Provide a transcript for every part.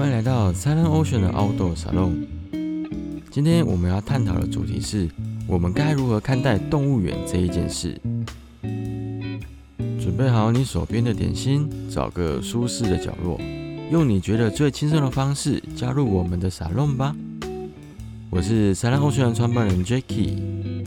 欢迎来到 Silent Ocean 的 Outdoor Salon。今天我们要探讨的主题是：我们该如何看待动物园这一件事。准备好你手边的点心，找个舒适的角落，用你觉得最轻松的方式加入我们的 Salon 吧。我是 Silent Ocean 的创办人 Jacky。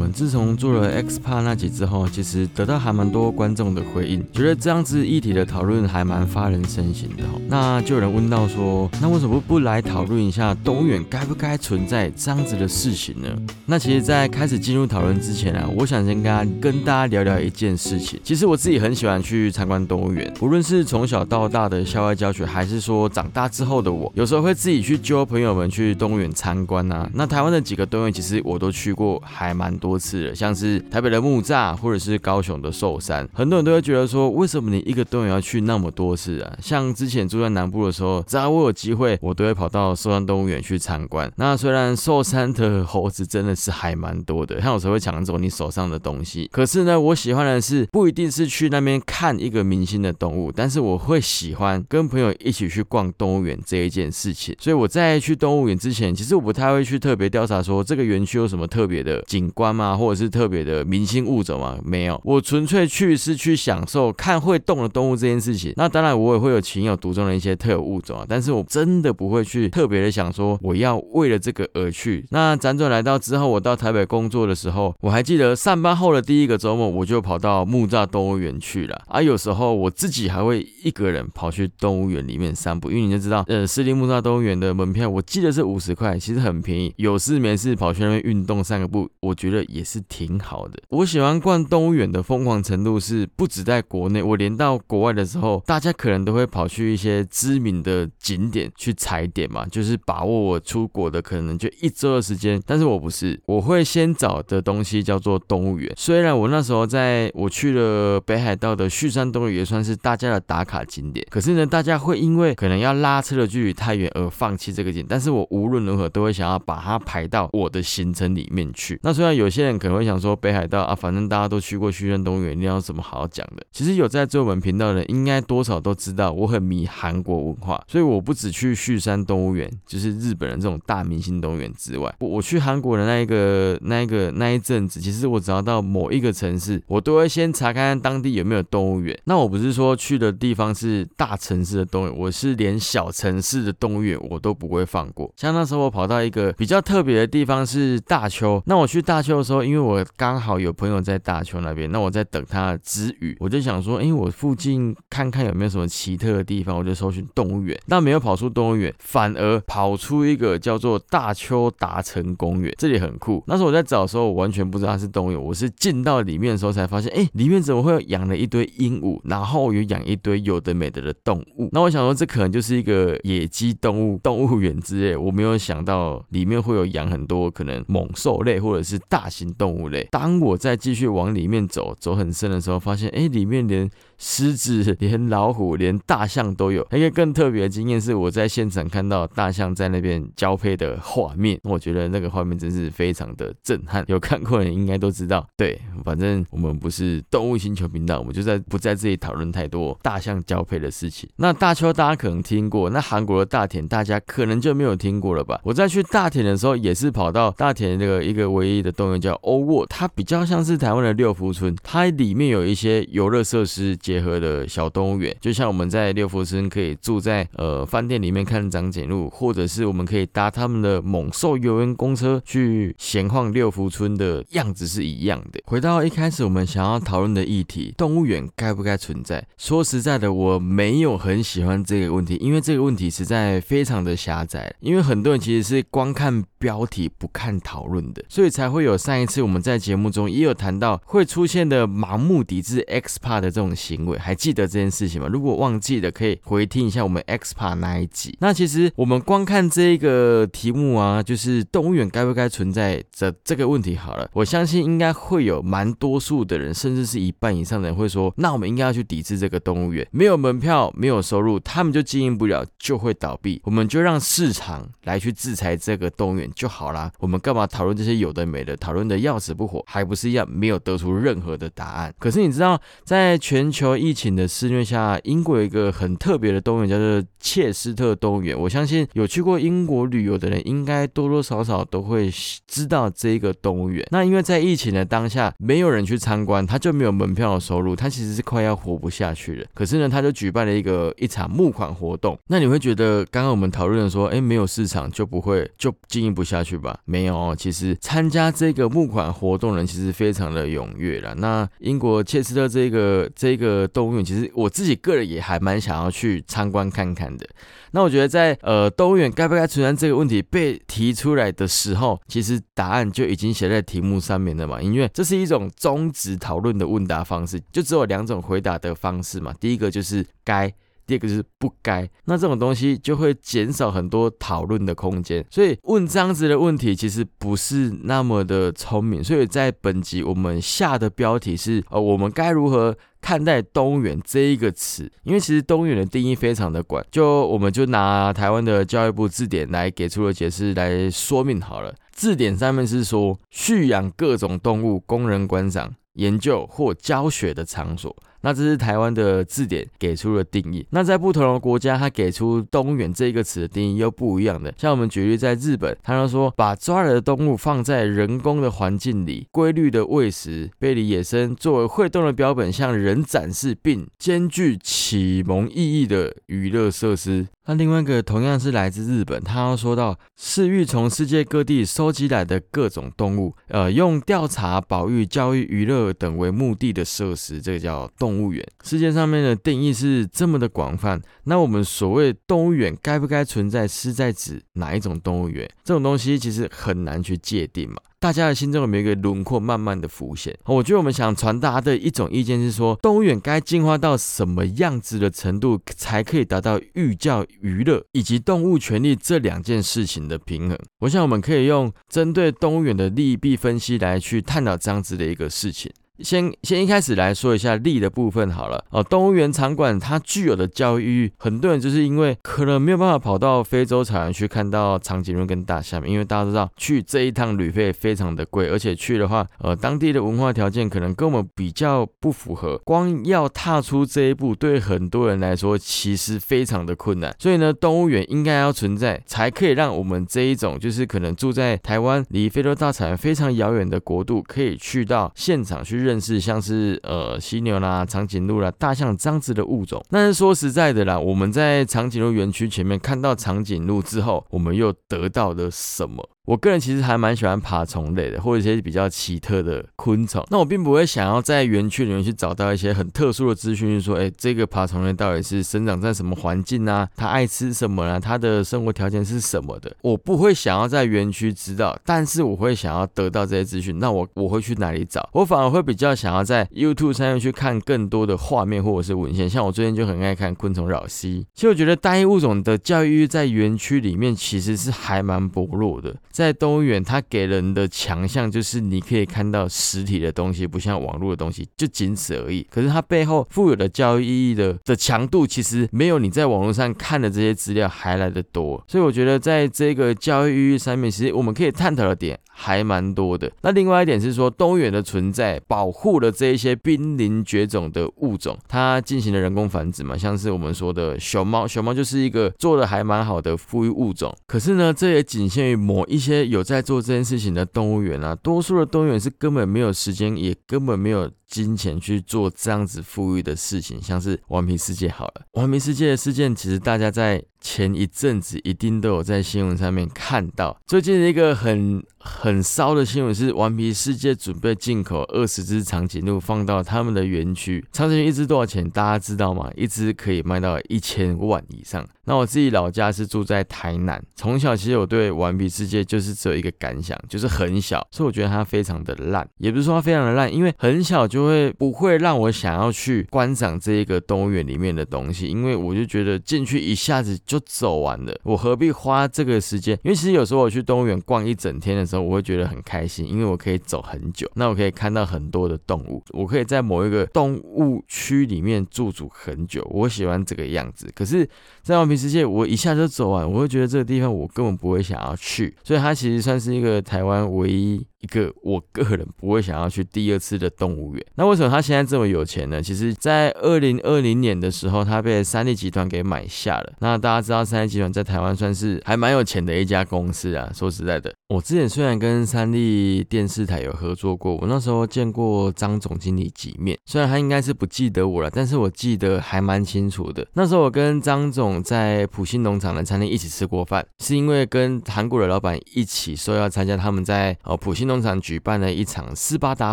我们自从做了 X p a 那集之后，其实得到还蛮多观众的回应，觉得这样子议题的讨论还蛮发人深省的。那就有人问到说，那为什么不来讨论一下动物园该不该存在这样子的事情呢？那其实，在开始进入讨论之前啊，我想先跟跟大家聊聊一件事情。其实我自己很喜欢去参观动物园，无论是从小到大的校外教学，还是说长大之后的我，有时候会自己去揪朋友们去动物园参观啊。那台湾的几个动物园，其实我都去过，还蛮多多次了，像是台北的木栅，或者是高雄的寿山。很多人都会觉得说，为什么你一个动物园要去那么多次啊？像之前住在南部的时候，只要我有机会，我都会跑到寿山动物园去参观。那虽然寿山的猴子真的是还蛮多的，它有时候会抢走你手上的东西。可是呢，我喜欢的是不一定是去那边看一个明星的动物，但是我会喜欢跟朋友一起去逛动物园这一件事情。所以我在去动物园之前，其实我不太会去特别调查说这个园区有什么特别的景观吗？或者是特别的明星物种吗？没有，我纯粹去是去享受看会动的动物这件事情。那当然，我也会有情有独钟的一些特有物种啊，但是我真的不会去特别的想说我要为了这个而去。那辗转来到之后，我到台北工作的时候，我还记得上班后的第一个周末，我就跑到木栅动物园去了。啊，有时候我自己还会一个人跑去动物园里面散步，因为你就知道，呃，私立木栅动物园的门票我记得是五十块，其实很便宜。有事没事跑去那边运动散个步，我觉得也是挺好的。我喜欢逛动物园的疯狂程度是不止在国内，我连到国外的时候，大家可能都会跑去一些知名的景点去踩点嘛，就是把握我出国的可能就一周的时间。但是我不是，我会先找的东西叫做动物园。虽然我那时候在我去了北海道的旭山动物园，算是大家的打卡景点，可是呢，大家会因为可能要拉车的距离太远而放弃这个景。但是我无论如何都会想要把它排到我的行程里面去。那虽然有些人可能会想说北海道啊，反正大家都去过旭山动物园，你有什么好好讲的？其实有在做我们频道的人，应该多少都知道我很迷韩国文化，所以我不只去旭山动物园，就是日本人这种大明星动物园之外，我我去韩国的那一个、那一个、那一阵子，其实我只要到某一个城市，我都会先查看当地有没有动物园。那我不是说去的地方是大城市的动物园，我是连小城市的动物园我都不会放过。像那时候我跑到一个比较特别的地方是大邱，那我去大邱的时候，因为我刚好有朋友在大邱那边，那我在等他之余，我就想说，哎，我附近看看有没有什么奇特的地方，我就搜寻动物园。那没有跑出动物园，反而跑出一个叫做大邱达成公园，这里很酷。那时候我在找的时候，我完全不知道它是动物园，我是进到里面的时候才发现，哎，里面怎么会养了一堆鹦鹉，然后有养一堆有的没的的动物。那我想说，这可能就是一个野鸡动物动物园之类，我没有想到里面会有养很多可能猛兽类或者是大型动物类。当我在继续往里面走，走很深的时候，发现，哎，里面连狮子、连老虎、连大象都有。一个更特别的经验是，我在现场看到大象在那边交配的画面，我觉得那个画面真是非常的震撼。有看过的人应该都知道。对，反正我们不是动物星球频道，我们就在不在这里讨论太多大象交配的事情。那大邱大家可能听过，那韩国的大田大家可能就没有听过了吧？我在去大田的时候，也是跑到大田那个一个唯一的动物叫欧沃，它比较像是台湾的六福村，它里面有一些游乐设施结合的小动物园，就像我们在六福村可以住在呃饭店里面看长颈鹿，或者是我们可以搭他们的猛兽游园公车去闲晃六福村的样子是一样的。回到一开始我们想要讨论的议题，动物园该不该存在？说实在的，我没有很喜欢这个问题，因为这个问题实在非常的狭窄。因为很多人其实是光看标题不看讨论的，所以才会有上一次我们在节目中也有谈到会出现的盲目抵制 XPA 的这种行为，还记得这件事情吗？如果忘记的，可以回听一下我们 XPA 那一集。那其实我们光看这一个题目啊，就是动物园该不该存在这这个问题好了，我相信应该会有蛮多数的人，甚至是一半以上的人会说，那我们应该要去抵制这个动物园，没有门票，没有收入，他们就经营不了，就会倒闭，我们就让市场来去制裁这个动物园就好啦。我们干嘛讨论这些有的没的？讨论。论的要死不活，还不是一样没有得出任何的答案。可是你知道，在全球疫情的肆虐下，英国有一个很特别的动物园，叫做切斯特动物园。我相信有去过英国旅游的人，应该多多少少都会知道这个动物园。那因为在疫情的当下，没有人去参观，他就没有门票的收入，他其实是快要活不下去了。可是呢，他就举办了一个一场募款活动。那你会觉得，刚刚我们讨论的说，哎，没有市场就不会就经营不下去吧？没有哦，其实参加这个募款活动人其实非常的踊跃了。那英国切斯特这个这个动物园，其实我自己个人也还蛮想要去参观看看的。那我觉得在呃动物园该不该存在这个问题被提出来的时候，其实答案就已经写在题目上面了嘛。因为这是一种终止讨论的问答方式，就只有两种回答的方式嘛。第一个就是该。第二个是不该，那这种东西就会减少很多讨论的空间，所以问这样子的问题其实不是那么的聪明。所以在本集我们下的标题是：呃，我们该如何看待动物园这一个词？因为其实动物园的定义非常的广，就我们就拿台湾的教育部字典来给出了解释来说明好了。字典上面是说，蓄养各种动物供人观赏、研究或教学的场所。那这是台湾的字典给出的定义。那在不同的国家，它给出动物园这个词的定义又不一样的。像我们举例，在日本，他说把抓来的动物放在人工的环境里，规律的喂食，背离野生，作为会动的标本向人展示，并兼具启蒙意义的娱乐设施。那另外一个同样是来自日本，他要说到是欲从世界各地收集来的各种动物，呃，用调查、保育、教育、娱乐等为目的的设施，这个叫动物园。世界上面的定义是这么的广泛，那我们所谓动物园该不该存在，是在指哪一种动物园？这种东西其实很难去界定嘛。大家的心中有没有一个轮廓慢慢的浮现？我觉得我们想传达的一种意见是说，动物园该进化到什么样子的程度，才可以达到寓教于乐以及动物权利这两件事情的平衡？我想我们可以用针对动物园的利弊分析来去探讨这样子的一个事情。先先一开始来说一下利的部分好了哦，动物园场馆它具有的教育，很多人就是因为可能没有办法跑到非洲草原去看到长颈鹿跟大象，因为大家都知道去这一趟旅费非常的贵，而且去的话，呃，当地的文化条件可能跟我们比较不符合，光要踏出这一步，对很多人来说其实非常的困难。所以呢，动物园应该要存在，才可以让我们这一种就是可能住在台湾离非洲大草原非常遥远的国度，可以去到现场去认。认识像是呃犀牛啦、长颈鹿啦、大象这样子的物种。但是说实在的啦，我们在长颈鹿园区前面看到长颈鹿之后，我们又得到了什么？我个人其实还蛮喜欢爬虫类的，或者一些比较奇特的昆虫。那我并不会想要在园区里面去找到一些很特殊的资讯，就是说，哎，这个爬虫类到底是生长在什么环境啊？它爱吃什么啊？它的生活条件是什么的？我不会想要在园区知道，但是我会想要得到这些资讯。那我我会去哪里找？我反而会比较想要在 YouTube 上面去看更多的画面或者是文献。像我最近就很爱看昆虫扰息。其实我觉得单一物种的教育在园区里面其实是还蛮薄弱的。在动物园，它给人的强项就是你可以看到实体的东西，不像网络的东西，就仅此而已。可是它背后富有的教育意义的的强度，其实没有你在网络上看的这些资料还来得多。所以我觉得在这个教育意义上面，其实我们可以探讨的点还蛮多的。那另外一点是说，动物园的存在保护了这一些濒临绝种的物种，它进行了人工繁殖嘛，像是我们说的熊猫，熊猫就是一个做的还蛮好的富裕物种。可是呢，这也仅限于某一一。些有在做这件事情的动物园啊，多数的动物园是根本没有时间，也根本没有金钱去做这样子富裕的事情。像是顽皮世界好了，顽皮世界的事件，其实大家在前一阵子一定都有在新闻上面看到。最近一个很很骚的新闻是，顽皮世界准备进口二十只长颈鹿放到他们的园区。长颈鹿一只多少钱？大家知道吗？一只可以卖到一千万以上。那我自己老家是住在台南，从小其实我对顽皮世界就是只有一个感想，就是很小，所以我觉得它非常的烂，也不是说它非常的烂，因为很小就会不会让我想要去观赏这一个动物园里面的东西，因为我就觉得进去一下子就走完了，我何必花这个时间？因为其实有时候我去动物园逛一整天的时候，我会觉得很开心，因为我可以走很久，那我可以看到很多的动物，我可以在某一个动物区里面驻足很久，我喜欢这个样子。可是，在顽皮世界，我一下就走完，我会觉得这个地方我根本不会想要去，所以它其实算是一个台湾唯一一个我个人不会想要去第二次的动物园。那为什么他现在这么有钱呢？其实，在二零二零年的时候，他被三立集团给买下了。那大家知道，三立集团在台湾算是还蛮有钱的一家公司啊。说实在的，我之前虽然跟三立电视台有合作过，我那时候见过张总经理几面，虽然他应该是不记得我了，但是我记得还蛮清楚的。那时候我跟张总在普兴农场的餐厅一起吃过饭，是因为跟韩国的老板一起说要参加他们在呃普兴农场举办的一场斯巴达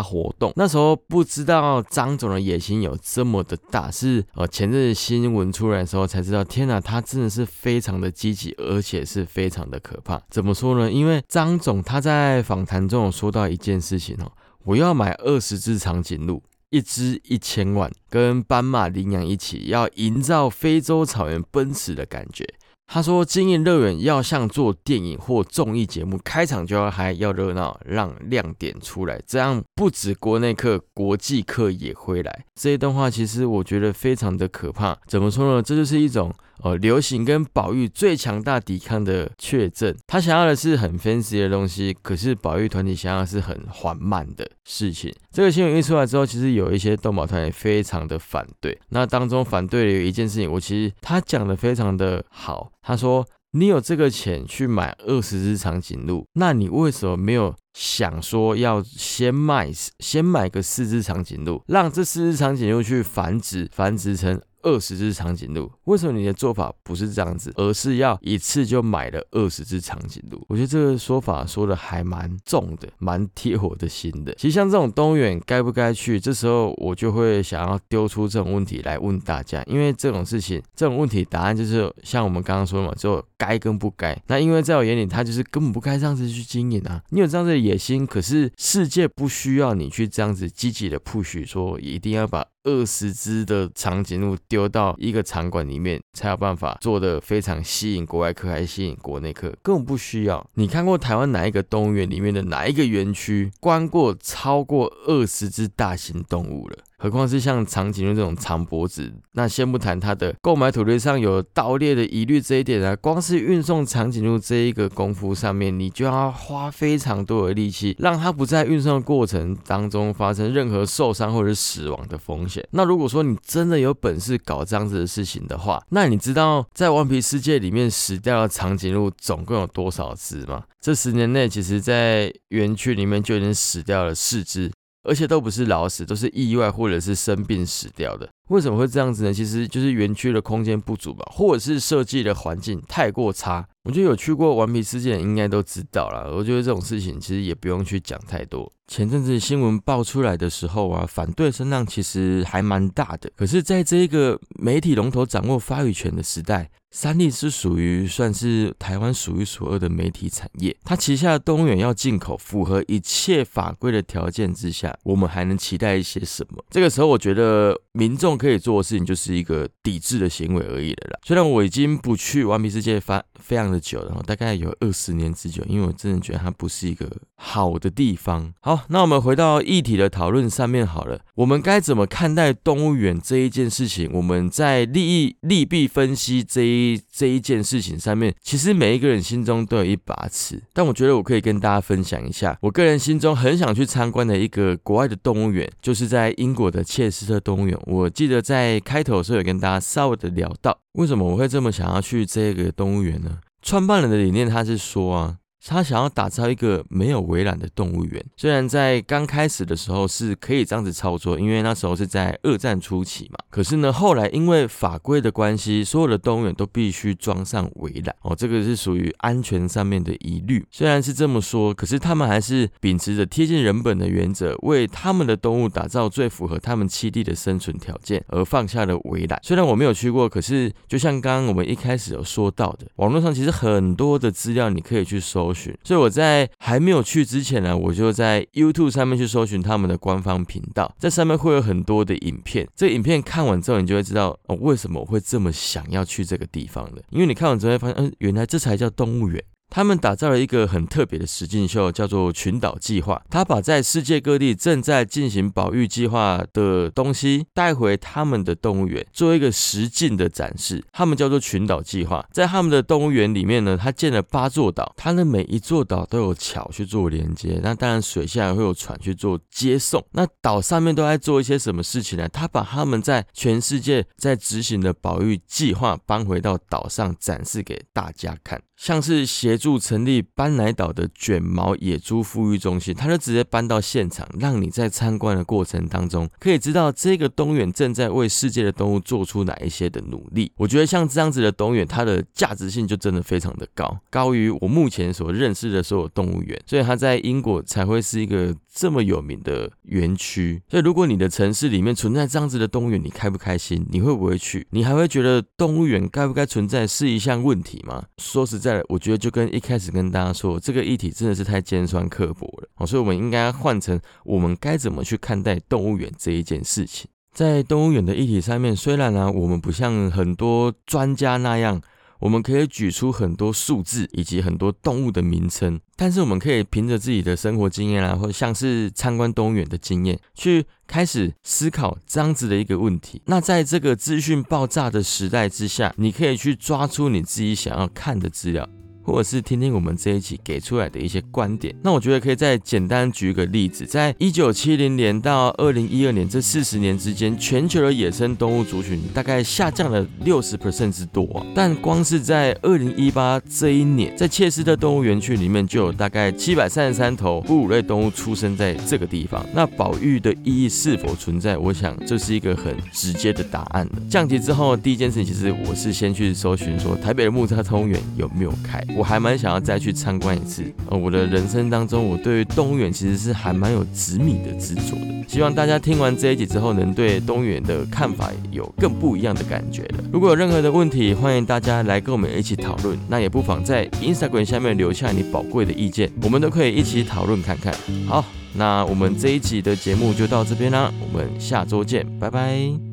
活动。那时候不知道张总的野心有这么的大，是呃前阵新闻出来的时候才知道，天哪，他真的是非常的积极，而且是非常的可怕。怎么说呢？因为张张总他在访谈中有说到一件事情哦，我要买二十只长颈鹿。一只一千万，跟斑马领养一起，要营造非洲草原奔驰的感觉。他说，经营乐园要像做电影或综艺节目，开场就要嗨，要热闹，让亮点出来，这样不止国内客，国际客也会来。这一段话其实我觉得非常的可怕。怎么说呢？这就是一种。呃，流行跟保育最强大抵抗的确证，他想要的是很 fancy 的东西，可是保育团体想要的是很缓慢的事情。这个新闻一出来之后，其实有一些动保团也非常的反对。那当中反对的有一件事情，我其实他讲的非常的好。他说：“你有这个钱去买二十只长颈鹿，那你为什么没有想说要先卖，先买个四只长颈鹿，让这四只长颈鹿去繁殖，繁殖成？”二十只长颈鹿，为什么你的做法不是这样子，而是要一次就买了二十只长颈鹿？我觉得这个说法说的还蛮重的，蛮贴我的心的。其实像这种动物园该不该去，这时候我就会想要丢出这种问题来问大家，因为这种事情，这种问题答案就是像我们刚刚说的嘛，就该跟不该。那因为在我眼里，他就是根本不该这样子去经营啊。你有这样子的野心，可是世界不需要你去这样子积极的 push，说一定要把。二十只的长颈鹿丢到一个场馆里面，才有办法做的非常吸引国外客，还吸引国内客，根本不需要。你看过台湾哪一个动物园里面的哪一个园区关过超过二十只大型动物了？何况是像长颈鹿这种长脖子，那先不谈它的购买土地上有盗猎的疑虑这一点啊，光是运送长颈鹿这一个功夫上面，你就要花非常多的力气，让它不在运送的过程当中发生任何受伤或者死亡的风险。那如果说你真的有本事搞这样子的事情的话，那你知道在顽皮世界里面死掉的长颈鹿总共有多少只吗？这十年内，其实在园区里面就已经死掉了四只。而且都不是老死，都是意外或者是生病死掉的。为什么会这样子呢？其实就是园区的空间不足吧，或者是设计的环境太过差。我觉得有去过顽皮世界应该都知道啦。我觉得这种事情其实也不用去讲太多。前阵子新闻爆出来的时候啊，反对声浪其实还蛮大的。可是，在这一个媒体龙头掌握话语权的时代，三立是属于算是台湾数一数二的媒体产业。它旗下的动物园要进口，符合一切法规的条件之下，我们还能期待一些什么？这个时候，我觉得民众可以做的事情就是一个抵制的行为而已了啦。虽然我已经不去顽皮世界发非常的久了，大概有二十年之久，因为我真的觉得它不是一个好的地方。好，那我们回到议题的讨论上面好了，我们该怎么看待动物园这一件事情？我们在利益利弊分析这一。这一件事情上面，其实每一个人心中都有一把尺。但我觉得我可以跟大家分享一下，我个人心中很想去参观的一个国外的动物园，就是在英国的切斯特动物园。我记得在开头的时候有跟大家稍微的聊到，为什么我会这么想要去这个动物园呢？创办人的理念他是说啊。他想要打造一个没有围栏的动物园，虽然在刚开始的时候是可以这样子操作，因为那时候是在二战初期嘛。可是呢，后来因为法规的关系，所有的动物园都必须装上围栏哦，这个是属于安全上面的疑虑。虽然是这么说，可是他们还是秉持着贴近人本的原则，为他们的动物打造最符合他们栖地的生存条件而放下了围栏。虽然我没有去过，可是就像刚刚我们一开始有说到的，网络上其实很多的资料你可以去搜。所以我在还没有去之前呢，我就在 YouTube 上面去搜寻他们的官方频道，在上面会有很多的影片。这影片看完之后，你就会知道哦，为什么我会这么想要去这个地方的。因为你看完之后会发现，嗯，原来这才叫动物园。他们打造了一个很特别的实境秀，叫做群岛计划。他把在世界各地正在进行保育计划的东西带回他们的动物园，做一个实境的展示。他们叫做群岛计划。在他们的动物园里面呢，他建了八座岛，它的每一座岛都有桥去做连接。那当然，水下会有船去做接送。那岛上面都在做一些什么事情呢？他把他们在全世界在执行的保育计划搬回到岛上展示给大家看。像是协助成立班乃岛的卷毛野猪富裕中心，他就直接搬到现场，让你在参观的过程当中，可以知道这个动物园正在为世界的动物做出哪一些的努力。我觉得像这样子的动物园，它的价值性就真的非常的高，高于我目前所认识的所有动物园，所以它在英国才会是一个这么有名的园区。所以如果你的城市里面存在这样子的动物园，你开不开心？你会不会去？你还会觉得动物园该不该存在是一项问题吗？说实在。我觉得就跟一开始跟大家说，这个议题真的是太尖酸刻薄了哦，所以我们应该换成我们该怎么去看待动物园这一件事情。在动物园的议题上面，虽然呢，我们不像很多专家那样。我们可以举出很多数字以及很多动物的名称，但是我们可以凭着自己的生活经验啊，或者像是参观动物园的经验，去开始思考这样子的一个问题。那在这个资讯爆炸的时代之下，你可以去抓出你自己想要看的资料。或者是听听我们这一期给出来的一些观点，那我觉得可以再简单举一个例子，在一九七零年到二零一二年这四十年之间，全球的野生动物族群大概下降了六十 percent 之多。但光是在二零一八这一年，在切斯特动物园区里面就有大概七百三十三头哺乳类动物出生在这个地方。那保育的意义是否存在？我想这是一个很直接的答案了。降级之后，第一件事情其实我是先去搜寻说台北的木栅动物园有没有开。我还蛮想要再去参观一次。呃，我的人生当中，我对动物园其实是还蛮有执迷的执着的。希望大家听完这一集之后，能对动物园的看法有更不一样的感觉了。如果有任何的问题，欢迎大家来跟我们一起讨论。那也不妨在 Instagram 下面留下你宝贵的意见，我们都可以一起讨论看看。好，那我们这一集的节目就到这边啦，我们下周见，拜拜。